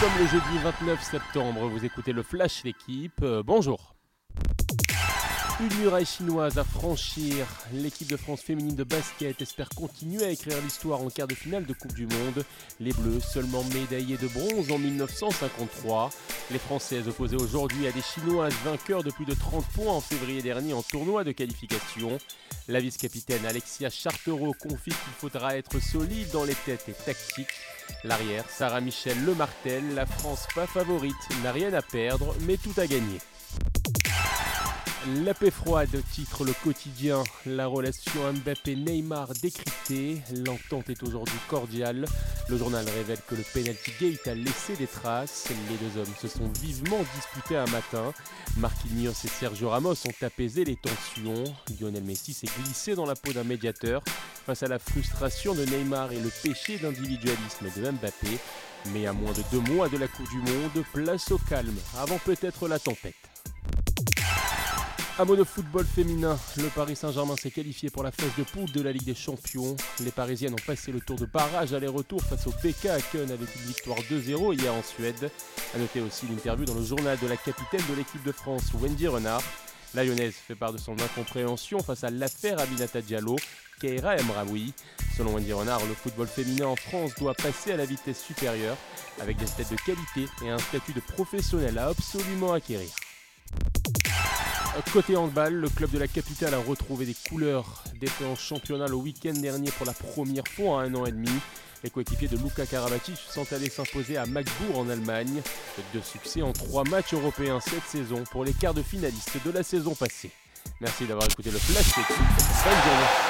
sommes le jeudi 29 septembre, vous écoutez le Flash L'équipe, euh, bonjour. Une muraille chinoise à franchir, l'équipe de France féminine de basket espère continuer à écrire l'histoire en quart de finale de Coupe du Monde. Les Bleus, seulement médaillés de bronze en 1953. Les Françaises opposées aujourd'hui à des Chinoises vainqueurs de plus de 30 points en février dernier en tournoi de qualification. La vice-capitaine Alexia Chartereau confie qu'il faudra être solide dans les têtes et tactiques. L'arrière, Sarah Michel Le Martel, la France pas favorite, n'a rien à perdre mais tout à gagner. La paix froide titre le quotidien. La relation Mbappé-Neymar décryptée. L'entente est aujourd'hui cordiale. Le journal révèle que le penalty gate a laissé des traces. Les deux hommes se sont vivement disputés un matin. Marquinhos et Sergio Ramos ont apaisé les tensions. Lionel Messi s'est glissé dans la peau d'un médiateur face à la frustration de Neymar et le péché d'individualisme de Mbappé. Mais à moins de deux mois de la Coupe du Monde, place au calme avant peut-être la tempête. Un mot de football féminin, le Paris Saint-Germain s'est qualifié pour la phase de poule de la Ligue des Champions. Les Parisiennes ont passé le tour de barrage aller-retour face au BK à avec une victoire 2-0 hier en Suède. A noter aussi l'interview dans le journal de la capitaine de l'équipe de France, Wendy Renard. La Lyonnaise fait part de son incompréhension face à l'affaire Aminata Diallo, Keira Emraoui. Selon Wendy Renard, le football féminin en France doit passer à la vitesse supérieure, avec des têtes de qualité et un statut de professionnel à absolument acquérir. Côté handball, le club de la capitale a retrouvé des couleurs en championnat le week-end dernier pour la première fois en un an et demi. Les coéquipiers de Luka Karabatic sont allés s'imposer à Magbourg en Allemagne. Deux succès en trois matchs européens cette saison pour les quarts de finalistes de la saison passée. Merci d'avoir écouté le Flash Bonne journée.